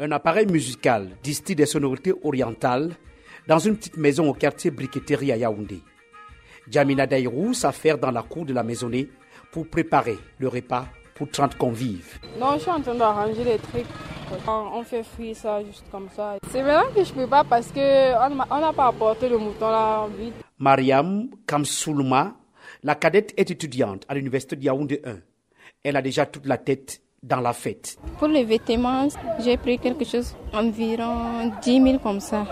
Un appareil musical distille des sonorités orientales dans une petite maison au quartier Briqueterie à Yaoundé. Jamina Dairou s'affaire dans la cour de la maisonnée pour préparer le repas pour 30 convives. Non, je suis en train d'arranger les trucs. On fait frire ça juste comme ça. C'est vraiment que je peux pas parce qu'on n'a pas apporté le mouton là vite. Mariam Kamsoulma, la cadette est étudiante à l'université de Yaoundé 1. Elle a déjà toute la tête dans la fête. Pour les vêtements, j'ai pris quelque chose environ 10 000 comme ça.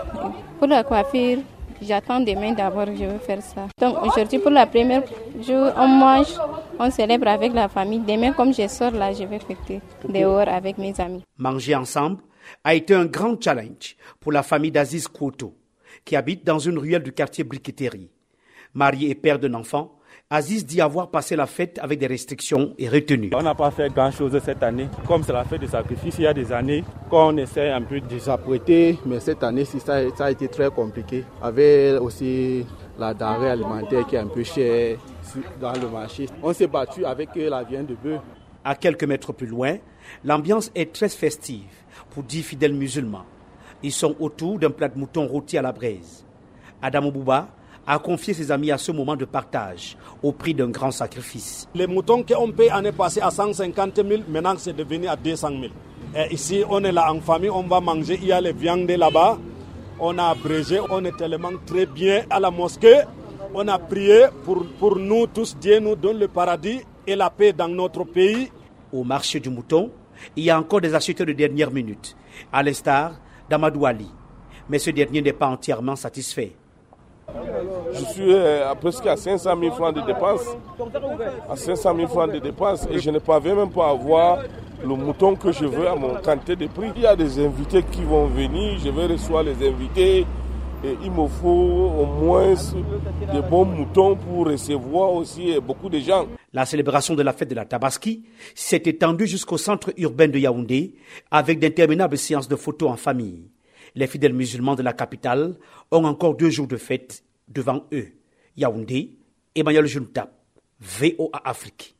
Pour la coiffure, j'attends demain d'abord, je vais faire ça. Donc aujourd'hui, pour la première jour, on mange, on célèbre avec la famille. Demain, comme je sors là, je vais fêter dehors avec mes amis. Manger ensemble a été un grand challenge pour la famille d'Aziz Kouto, qui habite dans une ruelle du quartier Briqueterie. Marié et père d'un enfant, Aziz dit avoir passé la fête avec des restrictions et retenues. On n'a pas fait grand-chose cette année. Comme c'est la fête de sacrifice, il y a des années qu'on essaie un peu de s'apprêter, mais cette année, ça, ça a été très compliqué. Avec aussi la denrée alimentaire qui est un peu chère dans le marché. On s'est battu avec la viande de bœuf. À quelques mètres plus loin, l'ambiance est très festive pour dix fidèles musulmans. Ils sont autour d'un plat de mouton rôti à la braise. Adam Bouba a confié ses amis à ce moment de partage au prix d'un grand sacrifice. Les moutons qu'on paye année passée à 150 000, maintenant c'est devenu à 200 000. Et ici, on est là en famille, on va manger, il y a les viandes là-bas. On a abrégé, on est tellement très bien à la mosquée. On a prié pour, pour nous tous, Dieu nous donne le paradis et la paix dans notre pays. Au marché du mouton, il y a encore des acheteurs de dernière minute, à l'instar d'Amadou Ali. Mais ce dernier n'est pas entièrement satisfait. Je suis à presque à 500 000 francs de dépenses. À 500 000 francs de dépenses et je ne parviens même pas avoir le mouton que je veux à mon quantité de prix. Il y a des invités qui vont venir, je vais recevoir les invités et il me faut au moins de bons moutons pour recevoir aussi beaucoup de gens. La célébration de la fête de la Tabaski s'est étendue jusqu'au centre urbain de Yaoundé avec d'interminables séances de photos en famille. Les fidèles musulmans de la capitale ont encore deux jours de fête devant eux. Yaoundé, Emmanuel Juntap, VOA Afrique.